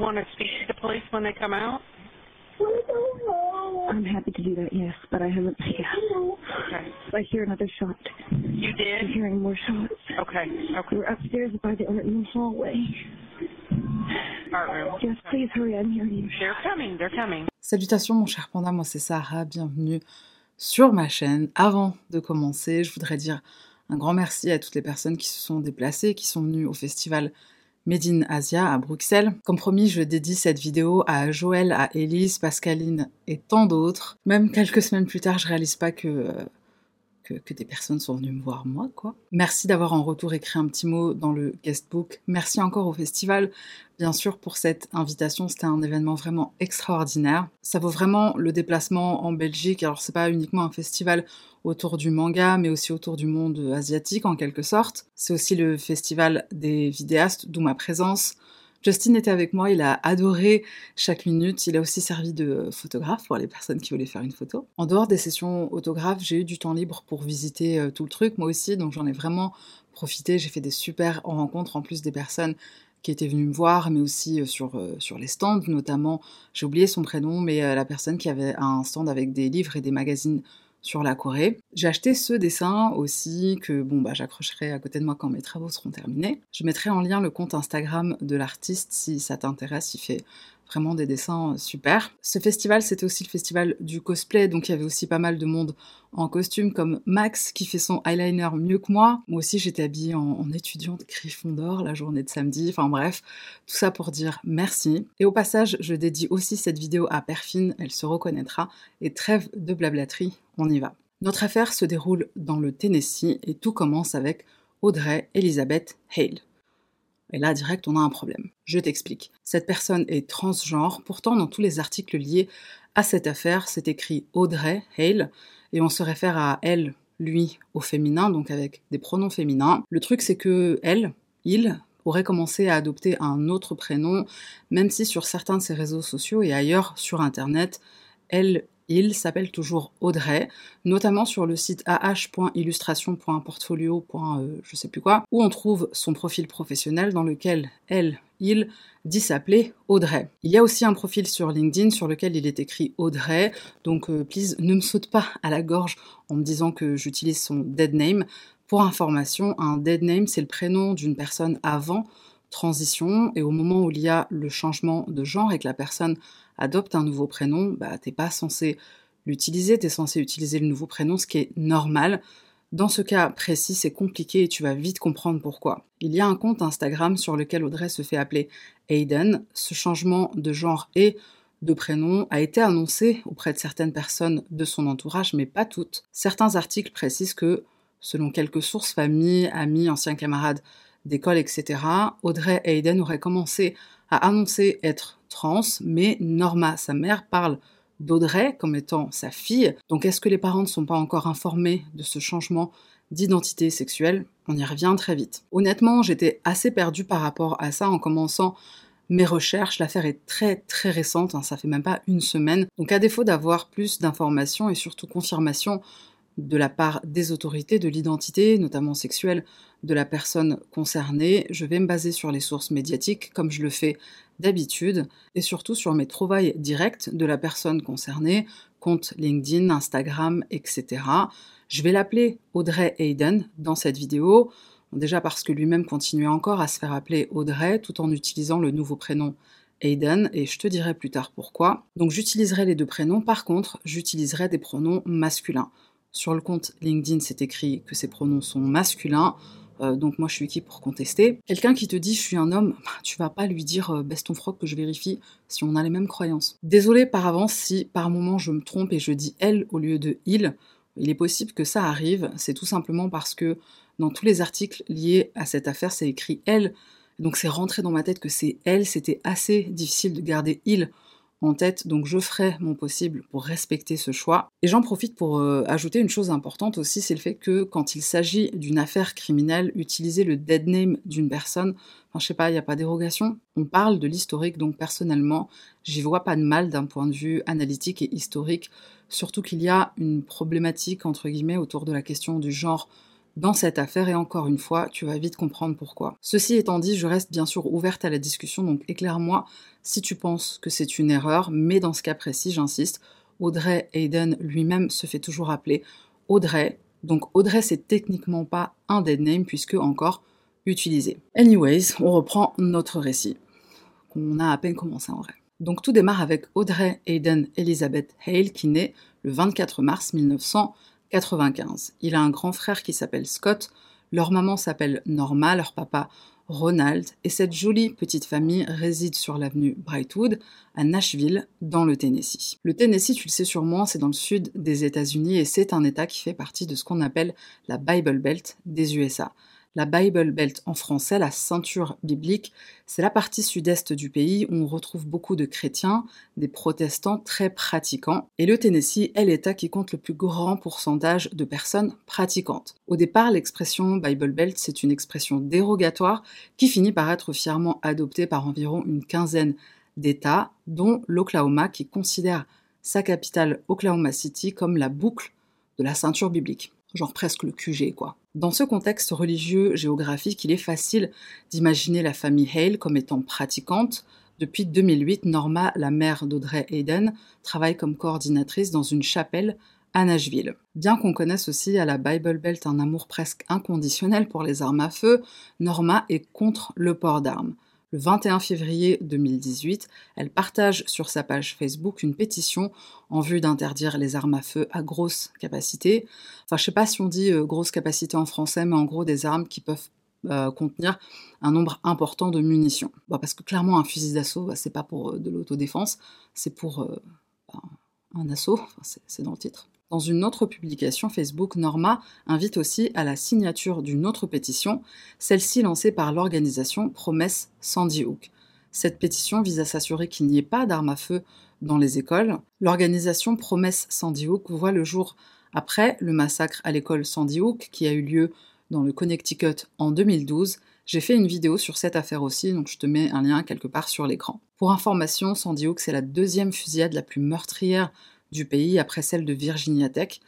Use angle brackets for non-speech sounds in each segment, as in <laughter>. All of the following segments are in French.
want to speak to the police when they come out? I'm happy to do that, yes, but I haven't. <laughs> Yeah. Okay. I hear another shot. You I'm did? hearing more shots. Okay. Okay. We're upstairs by the art room hallway. Art room. Yes, please hurry. I'm hearing you. They're coming. They're coming. Salutations mon cher panda, moi c'est Sarah, bienvenue sur ma chaîne. Avant de commencer, je voudrais dire un grand merci à toutes les personnes qui se sont déplacées, qui sont venues au festival Made Asia à Bruxelles. Comme promis, je dédie cette vidéo à Joël, à Élise, Pascaline et tant d'autres. Même quelques semaines plus tard, je réalise pas que, euh, que, des personnes sont venues me voir moi, quoi. Merci d'avoir en retour écrit un petit mot dans le guestbook. Merci encore au festival, bien sûr, pour cette invitation. C'était un événement vraiment extraordinaire. Ça vaut vraiment le déplacement en Belgique. Alors, c'est pas uniquement un festival autour du manga, mais aussi autour du monde asiatique en quelque sorte. C'est aussi le festival des vidéastes, d'où ma présence. Justin était avec moi, il a adoré chaque minute, il a aussi servi de photographe pour les personnes qui voulaient faire une photo. En dehors des sessions autographes, j'ai eu du temps libre pour visiter euh, tout le truc, moi aussi, donc j'en ai vraiment profité, j'ai fait des super rencontres en plus des personnes qui étaient venues me voir, mais aussi euh, sur, euh, sur les stands, notamment, j'ai oublié son prénom, mais la personne qui avait un stand avec des livres et des magazines sur la Corée. J'ai acheté ce dessin aussi que bon bah j'accrocherai à côté de moi quand mes travaux seront terminés. Je mettrai en lien le compte Instagram de l'artiste si ça t'intéresse, il fait vraiment des dessins super. Ce festival, c'était aussi le festival du cosplay, donc il y avait aussi pas mal de monde en costume, comme Max qui fait son eyeliner mieux que moi. Moi aussi, j'étais habillée en, en étudiante Gryffondor la journée de samedi. Enfin bref, tout ça pour dire merci. Et au passage, je dédie aussi cette vidéo à Perfine, elle se reconnaîtra. Et trêve de blablaterie, on y va. Notre affaire se déroule dans le Tennessee et tout commence avec Audrey Elizabeth Hale. Et là, direct, on a un problème. Je t'explique. Cette personne est transgenre, pourtant, dans tous les articles liés à cette affaire, c'est écrit Audrey Hale, et on se réfère à elle, lui, au féminin, donc avec des pronoms féminins. Le truc, c'est que elle, il, aurait commencé à adopter un autre prénom, même si sur certains de ses réseaux sociaux et ailleurs sur Internet, elle, il s'appelle toujours Audrey, notamment sur le site ah.illustration.portfolio. Euh, sais plus quoi, où on trouve son profil professionnel dans lequel elle, il dit s'appeler Audrey. Il y a aussi un profil sur LinkedIn sur lequel il est écrit Audrey, donc euh, please ne me saute pas à la gorge en me disant que j'utilise son dead name. Pour information, un dead name c'est le prénom d'une personne avant transition et au moment où il y a le changement de genre et que la personne adopte un nouveau prénom, bah t'es pas censé l'utiliser, t'es censé utiliser le nouveau prénom, ce qui est normal. Dans ce cas précis, c'est compliqué et tu vas vite comprendre pourquoi. Il y a un compte Instagram sur lequel Audrey se fait appeler Aiden. Ce changement de genre et de prénom a été annoncé auprès de certaines personnes de son entourage, mais pas toutes. Certains articles précisent que, selon quelques sources, familles, amis, anciens camarades d'école, etc., Audrey Aiden aurait commencé à annoncer être trans, mais Norma, sa mère, parle d'Audrey comme étant sa fille. Donc est-ce que les parents ne sont pas encore informés de ce changement d'identité sexuelle? On y revient très vite. Honnêtement, j'étais assez perdue par rapport à ça en commençant mes recherches. L'affaire est très très récente, hein, ça fait même pas une semaine. Donc à défaut d'avoir plus d'informations et surtout confirmation de la part des autorités de l'identité, notamment sexuelle, de la personne concernée, je vais me baser sur les sources médiatiques comme je le fais d'habitude et surtout sur mes trouvailles directes de la personne concernée, compte LinkedIn, Instagram, etc. Je vais l'appeler Audrey Hayden dans cette vidéo, déjà parce que lui-même continuait encore à se faire appeler Audrey tout en utilisant le nouveau prénom Hayden, et je te dirai plus tard pourquoi. Donc j'utiliserai les deux prénoms, par contre, j'utiliserai des pronoms masculins. Sur le compte LinkedIn, c'est écrit que ces pronoms sont masculins. Euh, donc moi je suis qui pour contester? Quelqu'un qui te dit je suis un homme, bah, tu vas pas lui dire euh, baisse ton froc que je vérifie si on a les mêmes croyances. Désolé par avance si par moment je me trompe et je dis elle au lieu de il. Il est possible que ça arrive, c'est tout simplement parce que dans tous les articles liés à cette affaire, c'est écrit elle. Donc c'est rentré dans ma tête que c'est elle, c'était assez difficile de garder il en tête, donc je ferai mon possible pour respecter ce choix. Et j'en profite pour euh, ajouter une chose importante aussi, c'est le fait que quand il s'agit d'une affaire criminelle, utiliser le dead name d'une personne, enfin je sais pas, il n'y a pas dérogation. On parle de l'historique, donc personnellement, j'y vois pas de mal d'un point de vue analytique et historique, surtout qu'il y a une problématique entre guillemets autour de la question du genre dans cette affaire et encore une fois, tu vas vite comprendre pourquoi. Ceci étant dit, je reste bien sûr ouverte à la discussion, donc éclaire-moi si tu penses que c'est une erreur, mais dans ce cas précis, j'insiste, Audrey Hayden lui-même se fait toujours appeler Audrey, donc Audrey c'est techniquement pas un dead name puisque encore utilisé. Anyways, on reprend notre récit, qu'on a à peine commencé en vrai. Donc tout démarre avec Audrey Hayden Elizabeth Hale qui naît le 24 mars 1995. Il a un grand frère qui s'appelle Scott, leur maman s'appelle Norma, leur papa Ronald, et cette jolie petite famille réside sur l'avenue Brightwood, à Nashville, dans le Tennessee. Le Tennessee, tu le sais sûrement, c'est dans le sud des États-Unis et c'est un État qui fait partie de ce qu'on appelle la Bible Belt des USA. La Bible Belt en français, la ceinture biblique, c'est la partie sud-est du pays où on retrouve beaucoup de chrétiens, des protestants très pratiquants, et le Tennessee est l'État qui compte le plus grand pourcentage de personnes pratiquantes. Au départ, l'expression Bible Belt, c'est une expression dérogatoire qui finit par être fièrement adoptée par environ une quinzaine d'États, dont l'Oklahoma qui considère sa capitale Oklahoma City comme la boucle de la ceinture biblique genre presque le QG quoi. Dans ce contexte religieux géographique, il est facile d'imaginer la famille Hale comme étant pratiquante. Depuis 2008, Norma, la mère d'Audrey Hayden, travaille comme coordinatrice dans une chapelle à Nashville. Bien qu'on connaisse aussi à la Bible Belt un amour presque inconditionnel pour les armes à feu, Norma est contre le port d'armes. Le 21 février 2018, elle partage sur sa page Facebook une pétition en vue d'interdire les armes à feu à grosse capacité. Enfin, je sais pas si on dit euh, grosse capacité en français, mais en gros des armes qui peuvent euh, contenir un nombre important de munitions. parce que clairement, un fusil d'assaut, bah, c'est pas pour euh, de l'autodéfense, c'est pour bah, un assaut, c'est dans le titre. Dans une autre publication Facebook, Norma invite aussi à la signature d'une autre pétition, celle-ci lancée par l'organisation Promesse Sandy Hook. Cette pétition vise à s'assurer qu'il n'y ait pas d'armes à feu dans les écoles. L'organisation Promesse Sandy Hook voit le jour après le massacre à l'école Sandy Hook qui a eu lieu dans le Connecticut en 2012. J'ai fait une vidéo sur cette affaire aussi, donc je te mets un lien quelque part sur l'écran. Pour information, Sandy Hook, c'est la deuxième fusillade la plus meurtrière du pays après celle de Virginia Tech.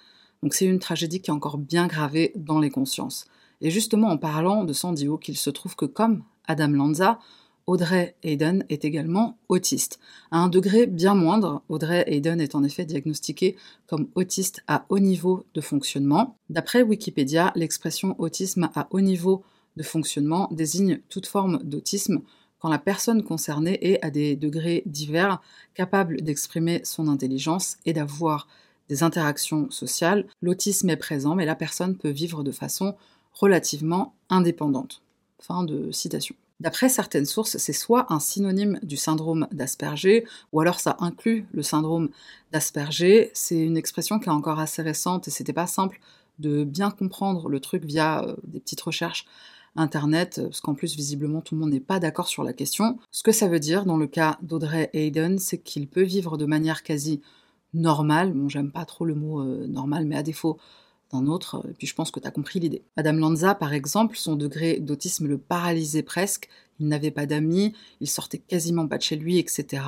Donc c'est une tragédie qui est encore bien gravée dans les consciences. Et justement en parlant de Sandy Hook, il se trouve que comme Adam Lanza, Audrey Hayden est également autiste. À un degré bien moindre, Audrey Hayden est en effet diagnostiquée comme autiste à haut niveau de fonctionnement. D'après Wikipédia, l'expression autisme à haut niveau de fonctionnement désigne toute forme d'autisme quand la personne concernée est à des degrés divers capable d'exprimer son intelligence et d'avoir des interactions sociales, l'autisme est présent, mais la personne peut vivre de façon relativement indépendante. Fin de citation. D'après certaines sources, c'est soit un synonyme du syndrome d'Asperger, ou alors ça inclut le syndrome d'Asperger. C'est une expression qui est encore assez récente et c'était pas simple de bien comprendre le truc via euh, des petites recherches Internet, parce qu'en plus visiblement tout le monde n'est pas d'accord sur la question. Ce que ça veut dire dans le cas d'Audrey Hayden, c'est qu'il peut vivre de manière quasi normale, bon j'aime pas trop le mot euh, normal, mais à défaut d'un autre, et puis je pense que tu as compris l'idée. Adam Lanza, par exemple, son degré d'autisme le paralysait presque, il n'avait pas d'amis, il sortait quasiment pas de chez lui, etc.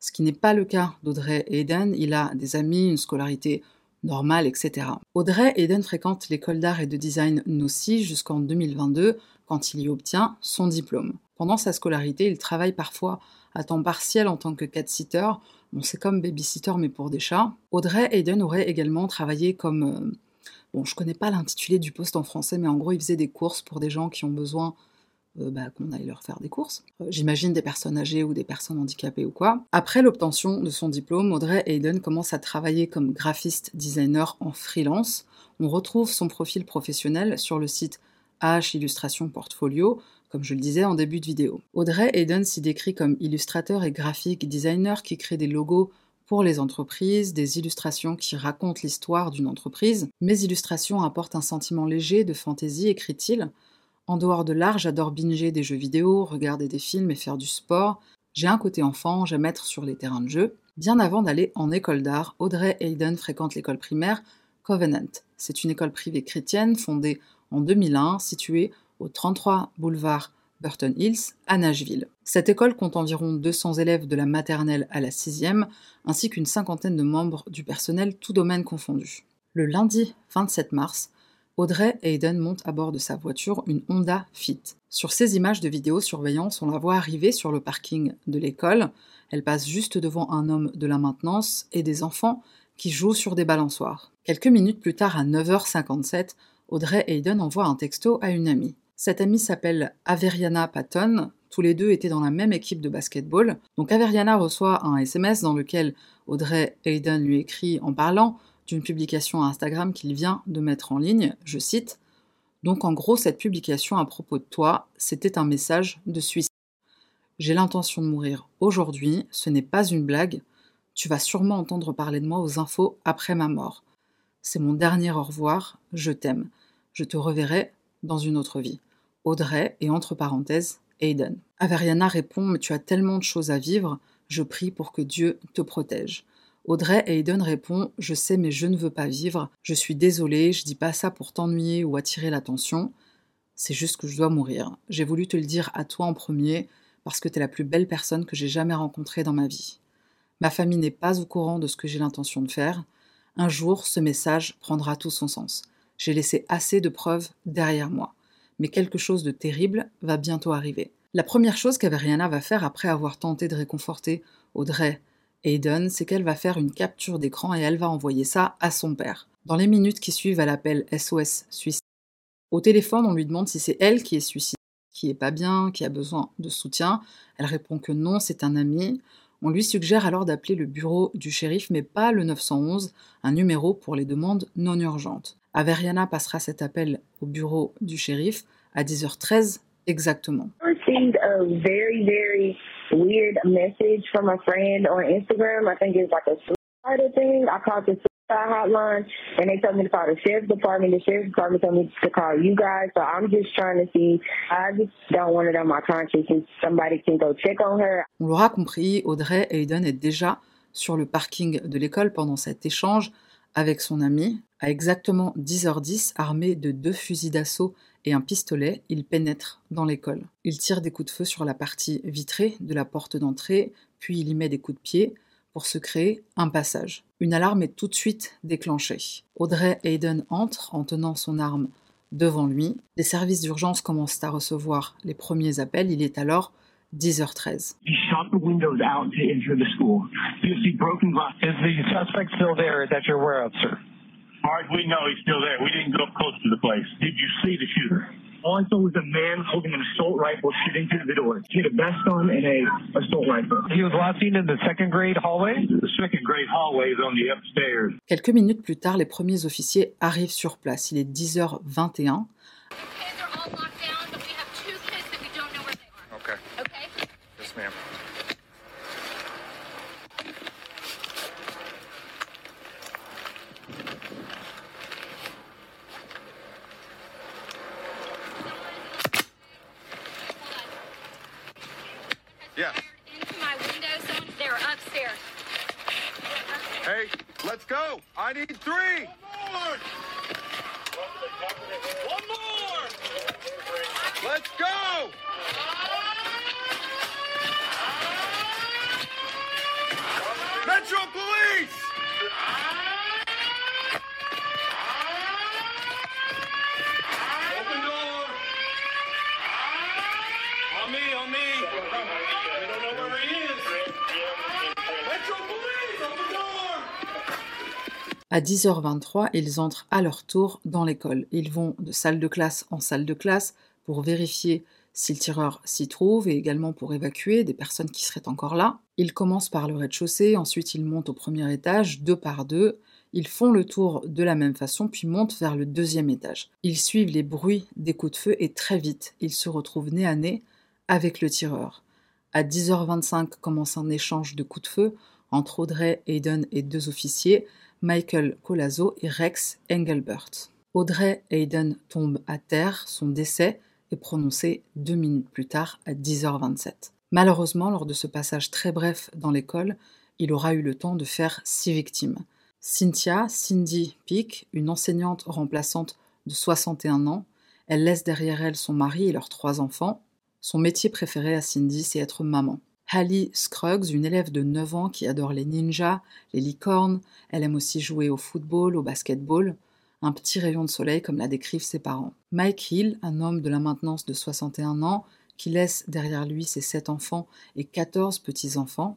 Ce qui n'est pas le cas d'Audrey Hayden, il a des amis, une scolarité normal, etc. Audrey Eden fréquente l'école d'art et de design Nossi jusqu'en 2022, quand il y obtient son diplôme. Pendant sa scolarité, il travaille parfois à temps partiel en tant que cat-sitter. Bon, c'est comme babysitter, mais pour des chats. Audrey Hayden aurait également travaillé comme. Euh, bon, je connais pas l'intitulé du poste en français, mais en gros, il faisait des courses pour des gens qui ont besoin bah, qu'on aille leur faire des courses. Euh, j'imagine des personnes âgées ou des personnes handicapées ou quoi. Après l'obtention de son diplôme, Audrey Hayden commence à travailler comme graphiste designer en freelance. On retrouve son profil professionnel sur le site H Illustration Portfolio, comme je le disais en début de vidéo. Audrey Hayden s'y décrit comme illustrateur et graphique designer qui crée des logos pour les entreprises, des illustrations qui racontent l'histoire d'une entreprise. Mes illustrations apportent un sentiment léger de fantaisie, écrit-il. En dehors de l'art, j'adore binger des jeux vidéo, regarder des films et faire du sport. J'ai un côté enfant, j'aime être sur les terrains de jeu. Bien avant d'aller en école d'art, Audrey Hayden fréquente l'école primaire Covenant. C'est une école privée chrétienne fondée en 2001, située au 33 boulevard Burton Hills à Nashville. Cette école compte environ 200 élèves de la maternelle à la sixième, ainsi qu'une cinquantaine de membres du personnel, tout domaine confondu. Le lundi 27 mars, Audrey Hayden monte à bord de sa voiture une Honda Fit. Sur ces images de vidéosurveillance, on la voit arriver sur le parking de l'école. Elle passe juste devant un homme de la maintenance et des enfants qui jouent sur des balançoires. Quelques minutes plus tard, à 9h57, Audrey Hayden envoie un texto à une amie. Cette amie s'appelle Averiana Patton. Tous les deux étaient dans la même équipe de basketball. Donc Averiana reçoit un SMS dans lequel Audrey Hayden lui écrit en parlant d'une publication Instagram qu'il vient de mettre en ligne, je cite. Donc en gros, cette publication à propos de toi, c'était un message de suicide. J'ai l'intention de mourir aujourd'hui, ce n'est pas une blague, tu vas sûrement entendre parler de moi aux infos après ma mort. C'est mon dernier au revoir, je t'aime. Je te reverrai dans une autre vie. Audrey et entre parenthèses, Aiden. Averiana répond Mais tu as tellement de choses à vivre, je prie pour que Dieu te protège. Audrey Hayden répond Je sais, mais je ne veux pas vivre. Je suis désolée, je dis pas ça pour t'ennuyer ou attirer l'attention. C'est juste que je dois mourir. J'ai voulu te le dire à toi en premier parce que tu es la plus belle personne que j'ai jamais rencontrée dans ma vie. Ma famille n'est pas au courant de ce que j'ai l'intention de faire. Un jour, ce message prendra tout son sens. J'ai laissé assez de preuves derrière moi. Mais quelque chose de terrible va bientôt arriver. La première chose qu'Averiana va faire après avoir tenté de réconforter Audrey Hayden, c'est qu'elle va faire une capture d'écran et elle va envoyer ça à son père. Dans les minutes qui suivent, elle appelle SOS Suicide. Au téléphone, on lui demande si c'est elle qui est suicidée, qui est pas bien, qui a besoin de soutien. Elle répond que non, c'est un ami. On lui suggère alors d'appeler le bureau du shérif, mais pas le 911, un numéro pour les demandes non urgentes. Averiana passera cet appel au bureau du shérif à 10h13 exactement. Weird message from a friend on Instagram. I think it's like a thing. I called the hotline and they told me to call the sheriff's department. The sheriff's department told me to call you guys. So I'm just trying to see. I just don't want it on my conscience somebody can go check on her. L'aura compris, Audrey Hayden est déjà sur le parking de l'école pendant cet échange avec son ami. À exactement 10h10, armé de deux fusils d'assaut et un pistolet, il pénètre dans l'école. Il tire des coups de feu sur la partie vitrée de la porte d'entrée, puis il y met des coups de pied pour se créer un passage. Une alarme est tout de suite déclenchée. Audrey Hayden entre en tenant son arme devant lui. Les services d'urgence commencent à recevoir les premiers appels. Il est alors 10h13. All right, we know he's still there. We didn't go close to the place. Did you see the shooter? All I saw was a man holding an assault rifle shooting through the door. He had a vest on and a assault rifle. He was last seen in the second grade hallway? The second grade hallway is on the upstairs. Quelques minutes plus tard, les premiers officiers arrivent sur place. Il est 10h21. Okay. Okay? Yes, ma'am. Yeah. Into my window zone. They're upstairs. Hey, let's go. I need three. One more! One more! Let's go. Metro Police. Open door! On me, on me! We don't know where he is! Metro Police, open door! À 10h23, ils entrent à leur tour dans l'école. Ils vont de salle de classe en salle de classe pour vérifier si le tireur s'y trouve et également pour évacuer des personnes qui seraient encore là. Ils commencent par le rez-de-chaussée, ensuite ils montent au premier étage, deux par deux. Ils font le tour de la même façon, puis montent vers le deuxième étage. Ils suivent les bruits des coups de feu et très vite, ils se retrouvent nez à nez avec le tireur. À 10h25 commence un échange de coups de feu entre Audrey Hayden et deux officiers, Michael Colazo et Rex Engelbert. Audrey Hayden tombe à terre, son décès est prononcé deux minutes plus tard à 10h27. Malheureusement, lors de ce passage très bref dans l'école, il aura eu le temps de faire six victimes. Cynthia Cindy Peake, une enseignante remplaçante de 61 ans, elle laisse derrière elle son mari et leurs trois enfants. Son métier préféré à Cindy, c'est être maman. Hallie Scruggs, une élève de 9 ans qui adore les ninjas, les licornes, elle aime aussi jouer au football, au basketball. un petit rayon de soleil comme la décrivent ses parents. Mike Hill, un homme de la maintenance de 61 ans, qui laisse derrière lui ses sept enfants et 14 petits-enfants.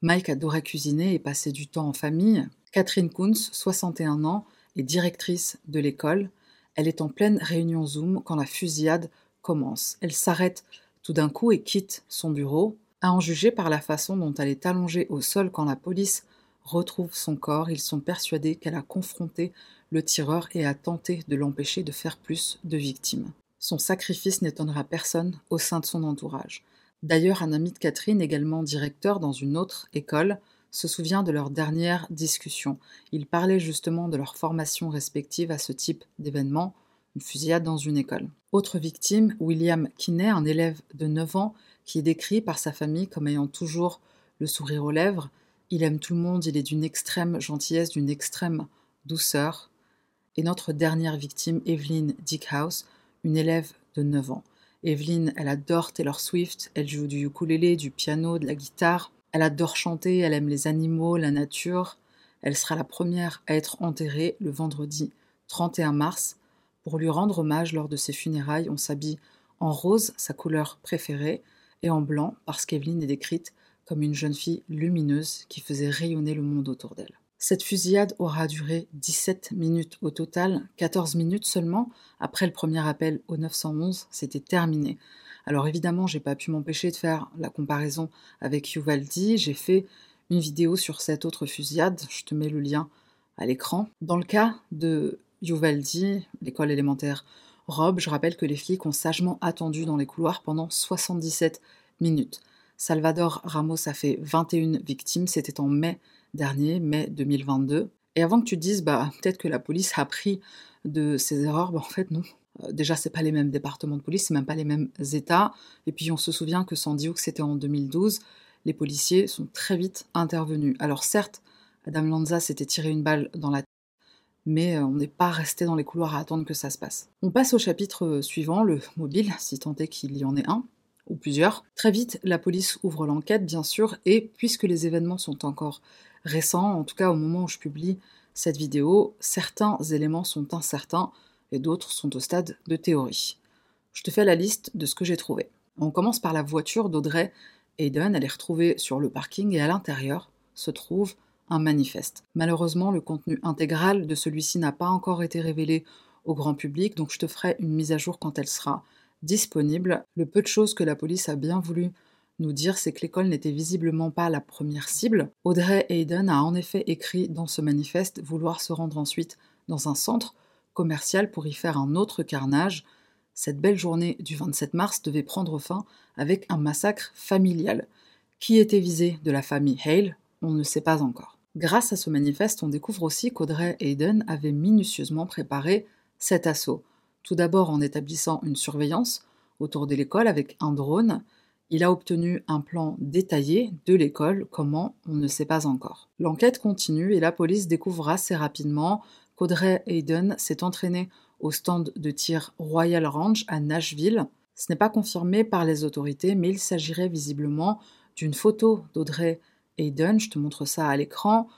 Mike adorait cuisiner et passer du temps en famille. Catherine Kunz, 61 ans, est directrice de l'école. Elle est en pleine réunion Zoom quand la fusillade commence. Elle s'arrête tout d'un coup et quitte son bureau. À en juger par la façon dont elle est allongée au sol quand la police retrouve son corps, ils sont persuadés qu'elle a confronté le tireur et a tenté de l'empêcher de faire plus de victimes. Son sacrifice n'étonnera personne au sein de son entourage. D'ailleurs, un ami de Catherine, également directeur dans une autre école, se souvient de leur dernière discussion. Ils parlaient justement de leur formation respective à ce type d'événement, une fusillade dans une école. Autre victime, William Kinney, un élève de 9 ans, qui est décrit par sa famille comme ayant toujours le sourire aux lèvres. Il aime tout le monde, il est d'une extrême gentillesse, d'une extrême douceur. Et notre dernière victime, Evelyn Dickhouse, une élève de 9 ans. Evelyn, elle adore Taylor Swift, elle joue du ukulélé, du piano, de la guitare. Elle adore chanter, elle aime les animaux, la nature. Elle sera la première à être enterrée le vendredi 31 mars. Pour lui rendre hommage lors de ses funérailles, on s'habille en rose, sa couleur préférée, et en blanc, parce qu'Evelyn est décrite comme une jeune fille lumineuse qui faisait rayonner le monde autour d'elle. Cette fusillade aura duré 17 minutes au total, 14 minutes seulement après le premier appel au 911, c'était terminé. Alors évidemment, j'ai pas pu m'empêcher de faire la comparaison avec Uvaldi, j'ai fait une vidéo sur cette autre fusillade, je te mets le lien à l'écran. Dans le cas de Uvaldi, l'école élémentaire Rob, je rappelle que les flics ont sagement attendu dans les couloirs pendant 77 minutes. Salvador Ramos a fait 21 victimes, c'était en mai dernier, mai 2022. Et avant que tu te dises, bah, peut-être que la police a appris de ses erreurs, bah, en fait, non. Euh, déjà, c'est pas les mêmes départements de police, c'est même pas les mêmes États. Et puis, on se souvient que Sandy Hook, c'était en 2012. Les policiers sont très vite intervenus. Alors, certes, Adam Lanza s'était tiré une balle dans la tête, mais euh, on n'est pas resté dans les couloirs à attendre que ça se passe. On passe au chapitre euh, suivant, le mobile, si tant est qu'il y en ait un ou plusieurs. Très vite, la police ouvre l'enquête, bien sûr, et puisque les événements sont encore récent, en tout cas au moment où je publie cette vidéo, certains éléments sont incertains et d'autres sont au stade de théorie. Je te fais la liste de ce que j'ai trouvé. On commence par la voiture d'Audrey Hayden, elle est retrouvée sur le parking et à l'intérieur se trouve un manifeste. Malheureusement, le contenu intégral de celui-ci n'a pas encore été révélé au grand public, donc je te ferai une mise à jour quand elle sera disponible. Le peu de choses que la police a bien voulu nous dire, c'est que l'école n'était visiblement pas la première cible. Audrey Hayden a en effet écrit dans ce manifeste vouloir se rendre ensuite dans un centre commercial pour y faire un autre carnage. Cette belle journée du 27 mars devait prendre fin avec un massacre familial. Qui était visé de la famille Hale? On ne sait pas encore. Grâce à ce manifeste, on découvre aussi qu'Audrey Hayden avait minutieusement préparé cet assaut. Tout d'abord en établissant une surveillance autour de l'école avec un drone, il a obtenu un plan détaillé de l'école, comment on ne sait pas encore. L'enquête continue et la police découvre assez rapidement qu'Audrey Hayden s'est entraînée au stand de tir Royal Ranch à Nashville. Ce n'est pas confirmé par les autorités, mais il s'agirait visiblement d'une photo d'Audrey Hayden. Je te montre ça à l'écran.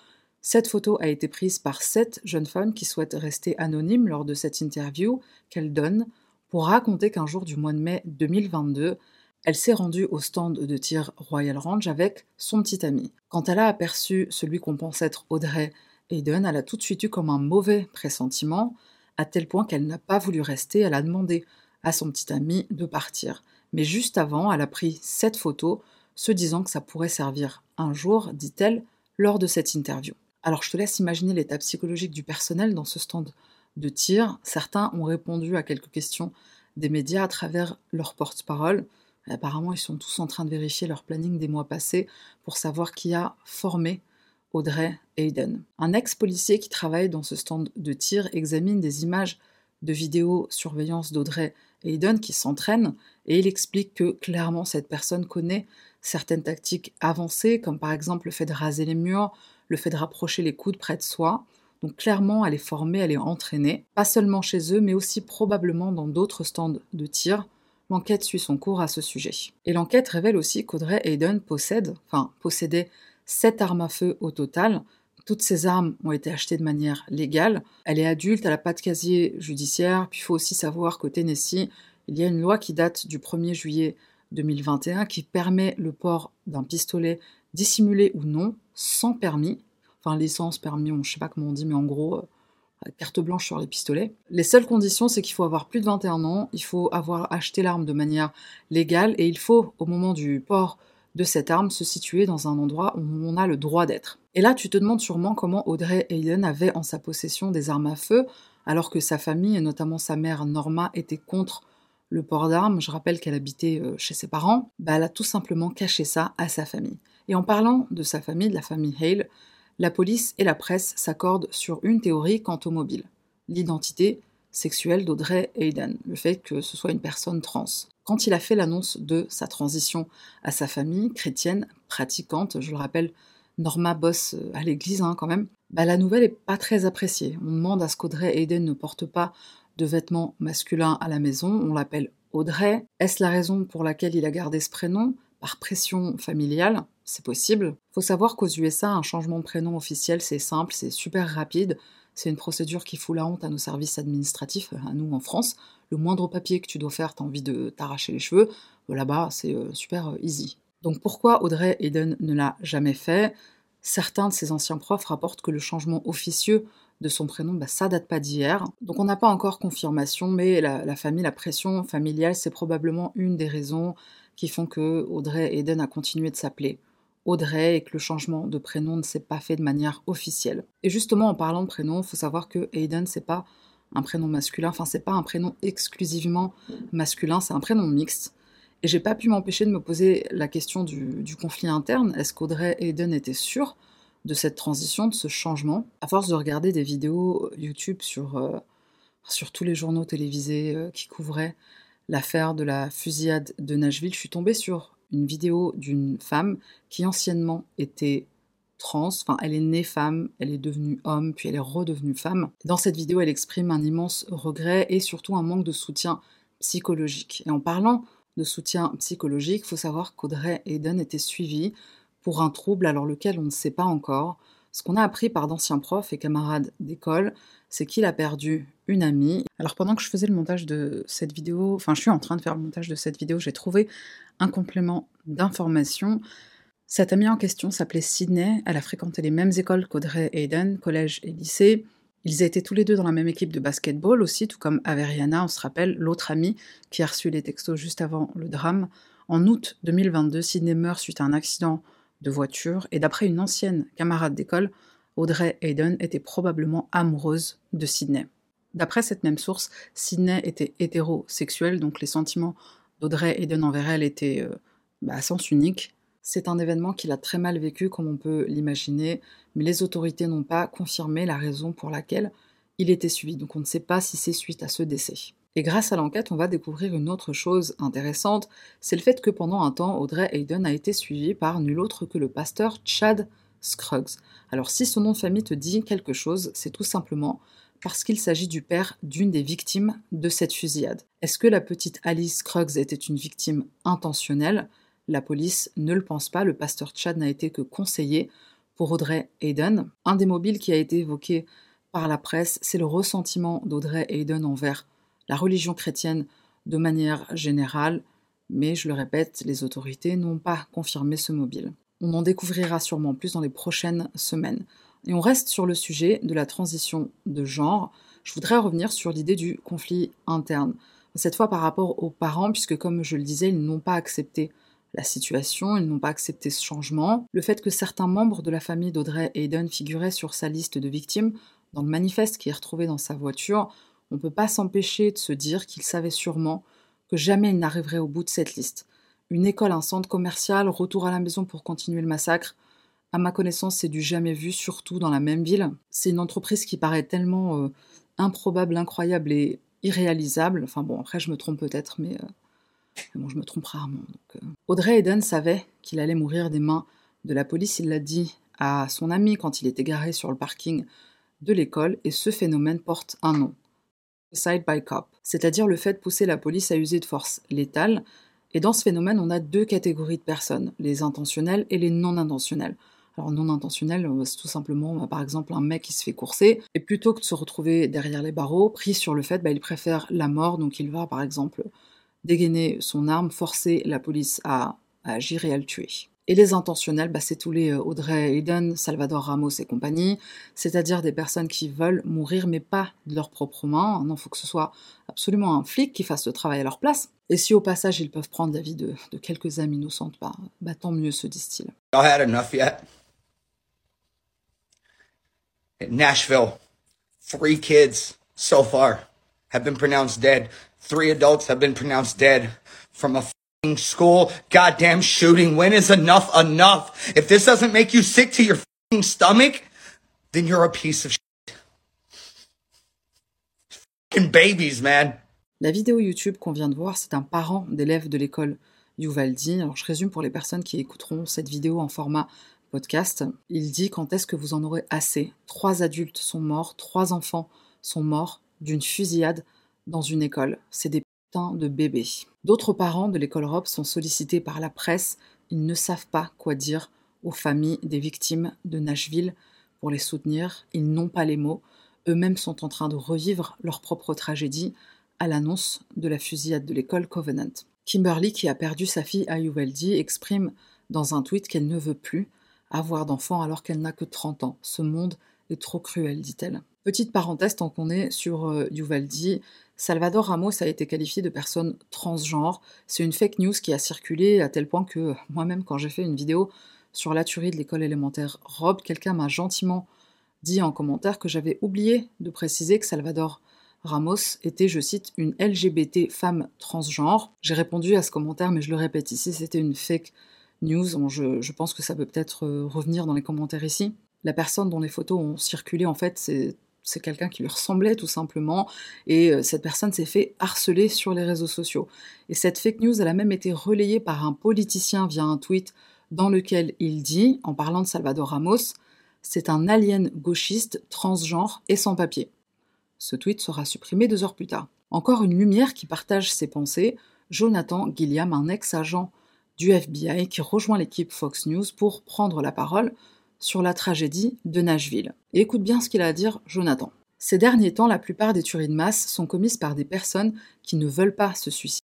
Cette photo a été prise par sept jeunes femmes qui souhaitent rester anonymes lors de cette interview qu'elle donne pour raconter qu'un jour du mois de mai 2022, elle s'est rendue au stand de tir Royal Range avec son petit ami. Quand elle a aperçu celui qu'on pense être Audrey Hayden, elle a tout de suite eu comme un mauvais pressentiment, à tel point qu'elle n'a pas voulu rester, elle a demandé à son petit ami de partir. Mais juste avant, elle a pris cette photo, se disant que ça pourrait servir un jour, dit-elle, lors de cette interview. Alors je te laisse imaginer l'état psychologique du personnel dans ce stand de tir. Certains ont répondu à quelques questions des médias à travers leur porte-parole. Apparemment, ils sont tous en train de vérifier leur planning des mois passés pour savoir qui a formé Audrey Hayden. Un ex-policier qui travaille dans ce stand de tir examine des images de vidéosurveillance d'Audrey Hayden qui s'entraîne et il explique que clairement cette personne connaît certaines tactiques avancées, comme par exemple le fait de raser les murs, le fait de rapprocher les coudes près de soi. Donc clairement, elle est formée, elle est entraînée, pas seulement chez eux, mais aussi probablement dans d'autres stands de tir l'enquête suit son cours à ce sujet. Et l'enquête révèle aussi qu'Audrey Hayden possède, enfin possédait sept armes à feu au total, toutes ces armes ont été achetées de manière légale. Elle est adulte, elle n'a pas de casier judiciaire. Puis il faut aussi savoir qu'au Tennessee, il y a une loi qui date du 1er juillet 2021 qui permet le port d'un pistolet dissimulé ou non, sans permis. Enfin, licence, permis, on, je sais pas comment on dit, mais en gros, euh, carte blanche sur les pistolets. Les seules conditions, c'est qu'il faut avoir plus de 21 ans, il faut avoir acheté l'arme de manière légale et il faut, au moment du port de cette arme, se situer dans un endroit où on a le droit d'être. Et là, tu te demandes sûrement comment Audrey Hayden avait en sa possession des armes à feu, alors que sa famille, et notamment sa mère Norma, était contre le port d'armes. Je rappelle qu'elle habitait euh, chez ses parents. Bah, elle a tout simplement caché ça à sa famille. Et en parlant de sa famille, de la famille Hale, la police et la presse s'accordent sur une théorie quant au mobile l'identité sexuelle d'Audrey Hayden, le fait que ce soit une personne trans. Quand il a fait l'annonce de sa transition à sa famille chrétienne, pratiquante, je le rappelle, Norma bosse euh, à l'église hein, quand même, bah, la nouvelle est pas très appréciée. On demande à ce qu'Audrey Hayden ne porte pas de vêtements masculins à la maison, on l'appelle Audrey. Est-ce la raison pour laquelle il a gardé ce prénom? Par pression familiale C'est possible. Faut savoir qu'aux USA, un changement de prénom officiel, c'est simple, c'est super rapide. C'est une procédure qui fout la honte à nos services administratifs, à nous en France. Le moindre papier que tu dois faire, t'as envie de t'arracher les cheveux. Là-bas, c'est euh, super euh, easy. Donc pourquoi Audrey Hayden ne l'a jamais fait? Certains de ses anciens profs rapportent que le changement officieux de son prénom, bah, ça date pas d'hier. Donc on n'a pas encore confirmation, mais la, famille, la pression familiale, c'est probablement une des raisons qui font que Audrey Hayden a continué de s'appeler Audrey et que le changement de prénom ne s'est pas fait de manière officielle. Et justement, en parlant de prénom, il faut savoir que Hayden, c'est pas un prénom masculin, enfin, c'est pas un prénom exclusivement masculin, c'est un prénom mixte. Et j'ai pas pu m'empêcher de me poser la question du, conflit interne. Est-ce qu'Audrey Hayden était sûre de cette transition, de ce changement? À force de regarder des vidéos YouTube sur, euh, tous les journaux télévisés euh, qui couvraient l'affaire de la fusillade de Nashville, je suis tombée sur une vidéo d'une femme qui anciennement était trans, enfin elle est née femme, elle est devenue homme, puis elle est redevenue femme. Dans cette vidéo, elle exprime un immense regret et surtout un manque de soutien psychologique. Et en parlant de soutien psychologique, il faut savoir qu'Audrey Hayden était suivie pour un trouble alors lequel on ne sait pas encore. Ce qu'on a appris par d'anciens profs et camarades d'école, c'est qu'il a perdu une amie. Alors pendant que je faisais le montage de cette vidéo, enfin je suis en train de faire le montage de cette vidéo, j'ai trouvé un complément d'information. Cette amie en question s'appelait Sydney, elle a fréquenté les mêmes écoles qu'Audrey Hayden, collège et lycée. Ils étaient tous les deux dans la même équipe de basketball aussi, tout comme Averiana, on se rappelle, l'autre amie qui a reçu les textos juste avant le drame. En août 2022, Sydney meurt suite à un accident de voiture, et d'après une ancienne camarade d'école, Audrey Hayden était probablement amoureuse de Sydney. D'après cette même source, Sydney était hétérosexuel, donc les sentiments d'Audrey Hayden envers elle étaient euh, bah, à sens unique. C'est un événement qu'il a très mal vécu, comme on peut l'imaginer, mais les autorités n'ont pas confirmé la raison pour laquelle il était suivi, donc on ne sait pas si c'est suite à ce décès. Et grâce à l'enquête, on va découvrir une autre chose intéressante, c'est le fait que pendant un temps, Audrey Hayden a été suivie par nul autre que le pasteur Chad Scruggs. Alors si son nom de famille te dit quelque chose, c'est tout simplement parce qu'il s'agit du père d'une des victimes de cette fusillade. Est-ce que la petite Alice Scruggs était une victime intentionnelle? La police ne le pense pas, le pasteur Chad n'a été que conseiller pour Audrey Hayden. Un des mobiles qui a été évoqué par la presse, c'est le ressentiment d'Audrey Hayden envers la religion chrétienne de manière générale, mais je le répète, les autorités n'ont pas confirmé ce mobile. On en découvrira sûrement plus dans les prochaines semaines. Et on reste sur le sujet de la transition de genre. Je voudrais revenir sur l'idée du conflit interne. Cette fois par rapport aux parents, puisque comme je le disais, ils n'ont pas accepté la situation, ils n'ont pas accepté ce changement. Le fait que certains membres de la famille d'Audrey Hayden figuraient sur sa liste de victimes dans le manifeste qui est retrouvé dans sa voiture on ne peut pas s'empêcher de se dire qu'il savait sûrement que jamais il n'arriverait au bout de cette liste. Une école, un centre commercial, retour à la maison pour continuer le massacre. À ma connaissance, c'est du jamais vu, surtout dans la même ville. C'est une entreprise qui paraît tellement euh, improbable, incroyable et irréalisable. Enfin bon, après je me trompe peut-être, mais, euh, bon, je me trompe rarement. Euh. Audrey Eden savait qu'il allait mourir des mains de la police. Il l'a dit à son ami quand il était garé sur le parking de l'école, et ce phénomène porte un nom side by cop, c'est-à-dire le fait de pousser la police à user de force létale. Et dans ce phénomène, on a deux catégories de personnes, les intentionnelles et les non intentionnelles. Alors non intentionnel, euh, c'est tout simplement bah, par exemple un mec qui se fait courser, et plutôt que de se retrouver derrière les barreaux, pris sur le fait, bah, il préfère la mort, donc il va par exemple dégainer son arme, forcer la police à, à agir et à le tuer. Et les intentionnels, bah, c'est tous les euh, Audrey Hayden, Salvador Ramos et compagnie, c'est-à-dire des personnes qui veulent mourir mais pas de leurs propres mains. Non, il faut que ce soit absolument un flic qui fasse le travail à leur place. Et si au passage ils peuvent prendre la vie de, quelques âmes innocentes, bah, bah tant mieux se disent-ils. Nashville, school goddamn shooting. When is enough enough? If this doesn't make you sick to your stomach, then you're a piece of babies, man. La vidéo YouTube qu'on vient de voir, c'est un parent d'élève de l'école Uvaldi. Alors je résume pour les personnes qui écouteront cette vidéo en format podcast. Il dit quand est-ce que vous en aurez assez? Trois adultes sont morts, trois enfants sont morts d'une fusillade dans une école. C'est des de bébés. D'autres parents de l'école Rob sont sollicités par la presse. Ils ne savent pas quoi dire aux familles des victimes de Nashville pour les soutenir. Ils n'ont pas les mots. Eux-mêmes sont en train de revivre leur propre tragédie à l'annonce de la fusillade de l'école Covenant. Kimberly, qui a perdu sa fille à Uvalde, exprime dans un tweet qu'elle ne veut plus avoir d'enfants alors qu'elle n'a que 30 ans. Ce monde est trop cruel, dit-elle. Petite parenthèse, tant qu'on est sur euh, Uvalde, Salvador Ramos a été qualifié de personne transgenre. C'est une fake news qui a circulé à tel point que moi-même, quand j'ai fait une vidéo sur la tuerie de l'école élémentaire Rob, quelqu'un m'a gentiment dit en commentaire que j'avais oublié de préciser que Salvador Ramos était, je cite, une LGBT femme transgenre. J'ai répondu à ce commentaire, mais je le répète ici, c'était une fake news. Je, je, pense que ça peut peut-être euh, revenir dans les commentaires ici. La personne dont les photos ont circulé, en fait, c'est c'est quelqu'un qui lui ressemblait tout simplement, et euh, cette personne s'est fait harceler sur les réseaux sociaux. Et cette fake news, elle a même été relayée par un politicien via un tweet dans lequel il dit, en parlant de Salvador Ramos, c'est un alien gauchiste, transgenre et sans papier. Ce tweet sera supprimé deux heures plus tard. Encore une lumière qui partage ses pensées, Jonathan Gilliam, un ex-agent du FBI qui rejoint l'équipe Fox News pour prendre la parole sur la tragédie de Nashville. Écoute bien ce qu'il a à dire Jonathan. Ces derniers temps, la plupart des tueries de masse sont commises par des personnes qui ne veulent pas se suicider.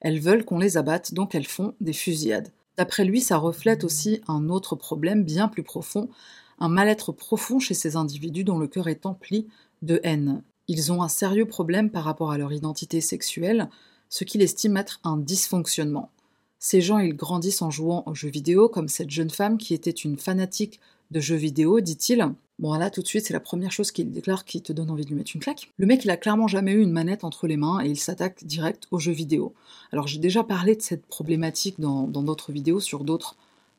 Elles veulent qu'on les abatte, donc elles font des fusillades. D'après lui, ça reflète aussi un autre problème bien plus profond, un mal-être profond chez ces individus dont le cœur est empli de haine. Ils ont un sérieux problème par rapport à leur identité sexuelle, ce qu'il estime être un dysfonctionnement. Ces gens, ils grandissent en jouant aux jeux vidéo, comme cette jeune femme qui était une fanatique de jeux vidéo, dit-il. Bon, là, tout de suite, c'est la première chose qu'il déclare qui te donne envie de lui mettre une claque. Le mec, il a clairement jamais eu une manette entre les mains et il s'attaque direct aux jeux vidéo. Alors, j'ai déjà parlé de cette problématique dans d'autres vidéos sur d'autres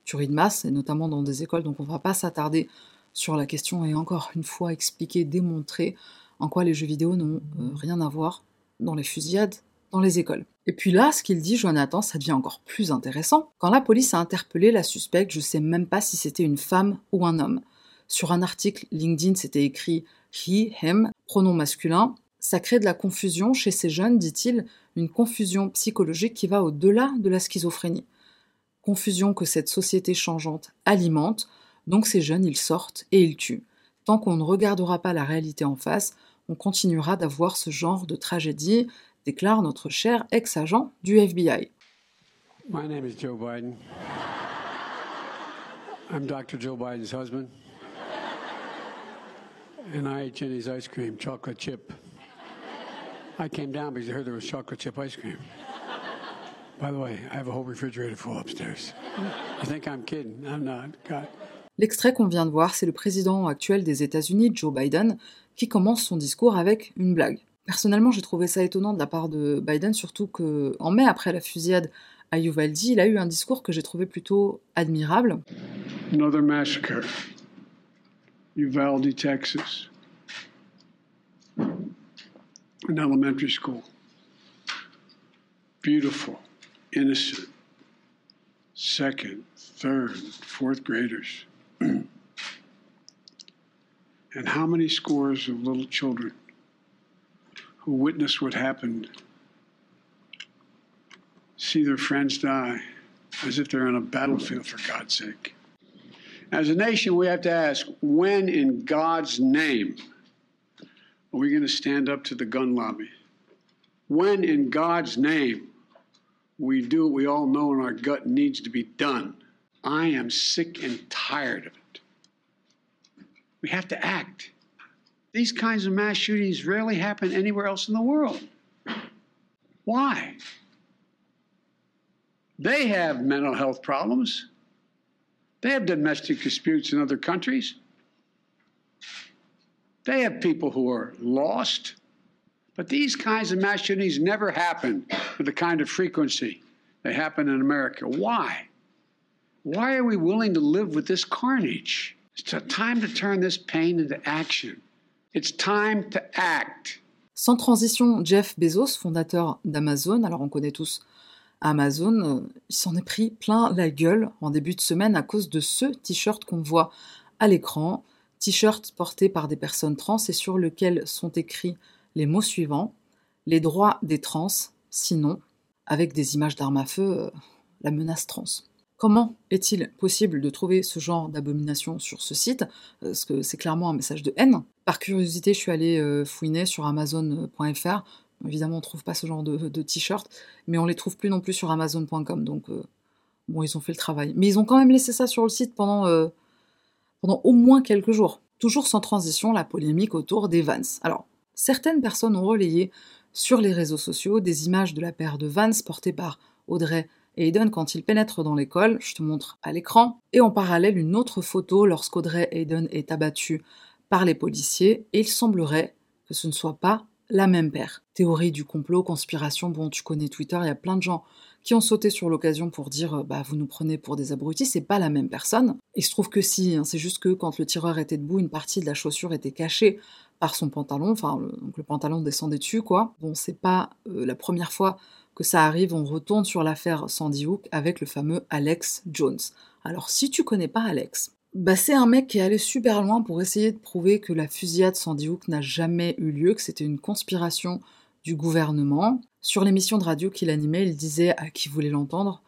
tueries de masse, et notamment dans des écoles, donc on va pas s'attarder sur la question et encore une fois expliquer, démontrer en quoi les jeux vidéo n'ont euh, rien à voir dans les fusillades dans les écoles. Et puis là, ce qu'il dit, Jonathan, ça devient encore plus intéressant. Quand la police a interpellé la suspecte, je sais même pas si c'était une femme ou un homme. Sur un article LinkedIn, c'était écrit he, him, pronom masculin. Ça crée de la confusion chez ces jeunes, dit-il, une confusion psychologique qui va au-delà de la schizophrénie. Confusion que cette société changeante alimente, donc ces jeunes, ils sortent et ils tuent. Tant qu'on ne regardera pas la réalité en face, on continuera d'avoir ce genre de tragédie, déclare notre cher ex-agent du FBI. My name is Joe Biden. I'm Dr. Joe Biden's husband. And I ate Jenny's ice cream, chocolate chip. I came down because I heard there was chocolate chip ice cream. By the way, I have a whole refrigerator full upstairs. You think I'm kidding? I'm not. God. L'extrait qu'on vient de voir, c'est le président actuel des États-Unis, Joe Biden, qui commence son discours avec une blague. Personnellement, j'ai trouvé ça étonnant de la part de Biden, surtout que en mai, après la fusillade à Uvalde, il a eu un discours que j'ai trouvé plutôt admirable. Another massacre. Uvalde, Texas. An elementary school. Beautiful, innocent. Second, third, fourth graders. <clears throat> and how many scores of little children who witness what happened see their friends die as if they're on a battlefield, for God's sake. As a nation, we have to ask when, in God's name, are we going to stand up to the gun lobby? When, in God's name, we do what we all know in our gut needs to be done? I am sick and tired of it. We have to act. These kinds of mass shootings rarely happen anywhere else in the world. Why? They have mental health problems. They have domestic disputes in other countries. They have people who are lost. But these kinds of mass shootings never happen with the kind of frequency they happen in America. Why? Why are we willing to live with this carnage? It's time to turn this pain into action. It's time to act. Sans transition, Jeff Bezos, fondateur d'Amazon, alors on connaît tous Amazon, il s'en est pris plein la gueule en début de semaine à cause de ce t-shirt qu'on voit à l'écran, t-shirt porté par des personnes trans et sur lequel sont écrits les mots suivants les droits des trans, sinon, avec des images d'armes à feu, euh, la menace trans. Comment est-il possible de trouver ce genre d'abomination sur ce site? Parce que c'est clairement un message de haine. Par curiosité, je suis allée euh, fouiner sur amazon.fr. Évidemment, on ne trouve pas ce genre de, t-shirt, mais on les trouve plus non plus sur amazon.com. Donc, euh, bon, ils ont fait le travail. Mais ils ont quand même laissé ça sur le site pendant, euh, pendant au moins quelques jours. Toujours sans transition, la polémique autour des Vans. Alors, certaines personnes ont relayé sur les réseaux sociaux des images de la paire de Vans portée par Audrey Hayden quand il pénètre dans l'école, je te montre à l'écran, et en parallèle une autre photo lorsqu'Audrey Hayden est abattue par les policiers, et il semblerait que ce ne soit pas la même paire. Théorie du complot, conspiration, bon tu connais Twitter, il y a plein de gens qui ont sauté sur l'occasion pour dire bah vous nous prenez pour des abrutis, c'est pas la même personne. Il se trouve que si, hein, c'est juste que quand le tireur était debout, une partie de la chaussure était cachée par son pantalon, enfin le, donc le pantalon descendait dessus quoi. Bon c'est pas euh, la première fois que ça arrive, on retourne sur l'affaire Sandy Hook avec le fameux Alex Jones. Alors si tu connais pas Alex, bah c'est un mec qui est allé super loin pour essayer de prouver que la fusillade Sandy Hook n'a jamais eu lieu, que c'était une conspiration du gouvernement. Sur l'émission de radio qu'il animait, il disait à qui voulait l'entendre,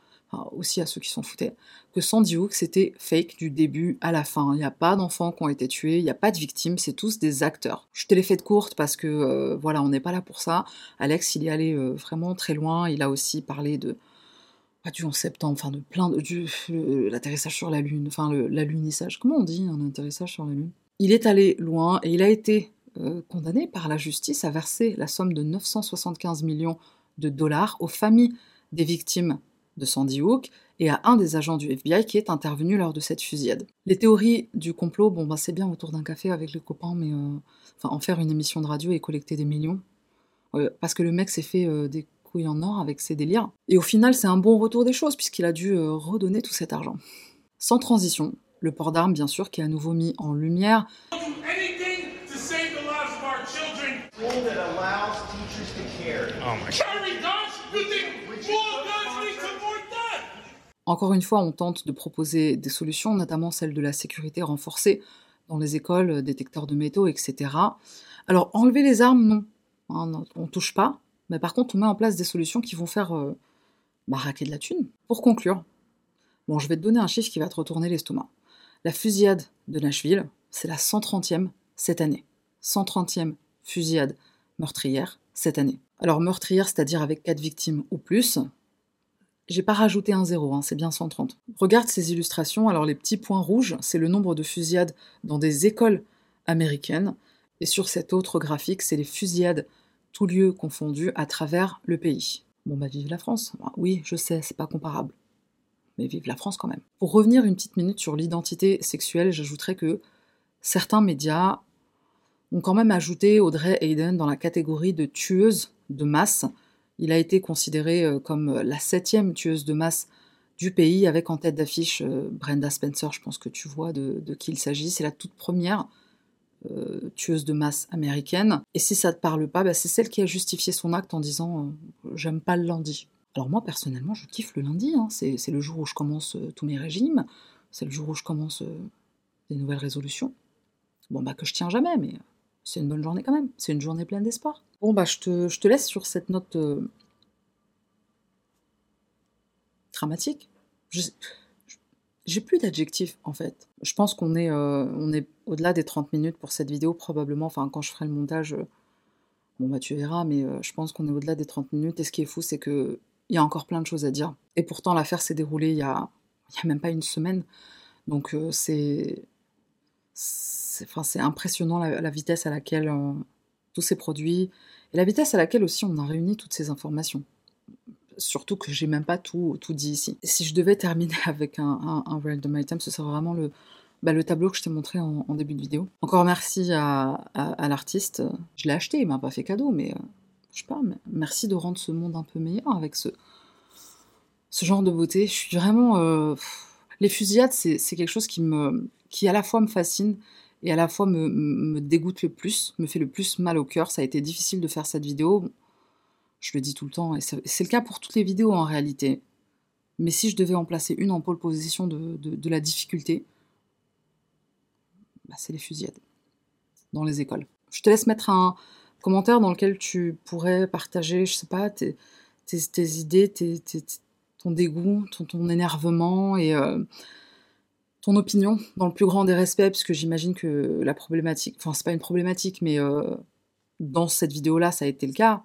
aussi à ceux qui s'en foutaient, que Sandy Hook c'était fake du début à la fin. Il n'y a pas d'enfants qui ont été tués, il n'y a pas de victimes, c'est tous des acteurs. Je te l'ai de courte parce que euh, voilà, on n'est pas là pour ça. Alex, il est allé euh, vraiment très loin. Il a aussi parlé de pas du 11 septembre, enfin de plein de l'atterrissage sur la lune, enfin l'alunissage. Comment on dit un atterrissage sur la lune? Il est allé loin et il a été euh, condamné par la justice à verser la somme de 975 millions de dollars aux familles des victimes de Sandy Hook et à un des agents du FBI qui est intervenu lors de cette fusillade. Les théories du complot, bon bah c'est bien autour d'un café avec les copains, mais euh, enfin en faire une émission de radio et collecter des millions, euh, parce que le mec s'est fait euh, des couilles en or avec ses délires. Et au final c'est un bon retour des choses puisqu'il a dû euh, redonner tout cet argent. Sans transition, le port d'armes bien sûr qui est à nouveau mis en lumière. anything to save the lives of our children. School that allows teachers to carry. Oh my Carry guns? You think more guns lead to more death? Encore une fois, on tente de proposer des solutions, notamment celle de la sécurité renforcée dans les écoles, euh, détecteurs de métaux, etc. Alors, enlever les armes, non. Hein, on touche pas. Mais par contre, on met en place des solutions qui vont faire euh, bah, de la thune. Pour conclure, bon, je vais te donner un chiffre qui va te retourner l'estomac. La fusillade de Nashville, c'est la 130e cette année. 130e fusillade meurtrière cette année. Alors meurtrière, c'est-à-dire avec 4 victimes ou plus, j'ai pas rajouté un zéro, hein, c'est bien 130. Regarde ces illustrations, alors les petits points rouges, c'est le nombre de fusillades dans des écoles américaines, et sur cet autre graphique, c'est les fusillades, tous lieux confondus, à travers le pays. Bon bah vive la France. Ah, Oui, je sais, c'est pas comparable. Mais vive la France quand même. Pour revenir une petite minute sur l'identité sexuelle, j'ajouterais que certains médias ont quand même ajouté Audrey Hayden dans la catégorie de tueuse de masse, il a été considéré euh, comme la septième tueuse de masse du pays, avec en tête d'affiche euh, Brenda Spencer, je pense que tu vois de, qui il s'agit. C'est la toute première euh, tueuse de masse américaine. Et si ça te parle pas, bah, c'est celle qui a justifié son acte en disant euh, J'aime pas le lundi. Alors moi, personnellement, je kiffe le lundi. Hein. C'est, le jour où je commence euh, tous mes régimes. C'est le jour où je commence euh, des nouvelles résolutions. Bon, bah que je tiens jamais, mais c'est une bonne journée quand même. C'est une journée pleine d'espoir. Bon, bah, je te, je te laisse sur cette note euh, dramatique. J'ai plus d'adjectifs en fait. Je pense qu'on est, euh, est au-delà des 30 minutes pour cette vidéo probablement. Enfin, quand je ferai le montage, euh, bon bah tu verras, mais je pense qu'on est au-delà des 30 minutes. Et ce qui est fou, c'est que il y a encore plein de choses à dire. Et pourtant, l'affaire s'est déroulée il y a, il y a même pas une semaine. Donc c'est, c'est, impressionnant la, vitesse à laquelle euh, tout s'est produit et la vitesse à laquelle aussi on a réuni toutes ces informations. Surtout que j'ai même pas tout, tout dit ici. Si je devais terminer <laughs> avec un, un, un random item, ce serait vraiment le, bah, le tableau que je t'ai montré en, début de vidéo. Encore merci à l'artiste. Je l'ai acheté, il m'a pas fait cadeau, mais euh, je sais pas, merci de rendre ce monde un peu meilleur avec ce, ce genre de beauté. Je suis vraiment. Euh, les fusillades, c'est quelque chose qui, me, qui à la fois me fascine et à la fois me, dégoûte le plus, me fait le plus mal au cœur. Ça a été difficile de faire cette vidéo. Je le dis tout le temps, et c'est le cas pour toutes les vidéos en réalité. Mais si je devais en placer une en pole position de, de, la difficulté, bah, c'est les fusillades dans les écoles. Je te laisse mettre un commentaire dans lequel tu pourrais partager, je sais pas, tes, tes, idées, ton dégoût, ton, ton énervement et euh, ton opinion dans le plus grand des respects, puisque j'imagine que la problématique, enfin c'est pas une problématique, mais euh, dans cette vidéo-là ça a été le cas,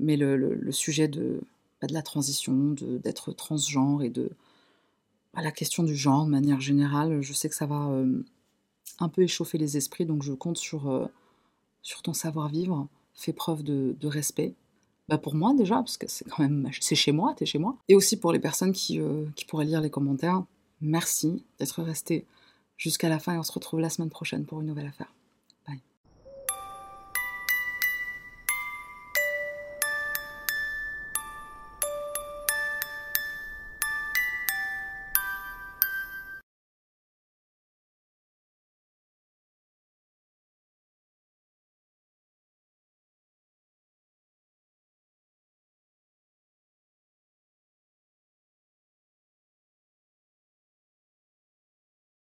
mais le, sujet de, bah, de la transition, d'être transgenre et de bah, la question du genre de manière générale, je sais que ça va euh, un peu échauffer les esprits, donc je compte sur, euh, sur ton savoir-vivre, fais preuve de, respect. Bah pour moi déjà, parce que c'est quand même, c'est chez moi, t'es chez moi. Et aussi pour les personnes qui, qui pourraient lire les commentaires, merci d'être resté jusqu'à la fin et on se retrouve la semaine prochaine pour une nouvelle affaire.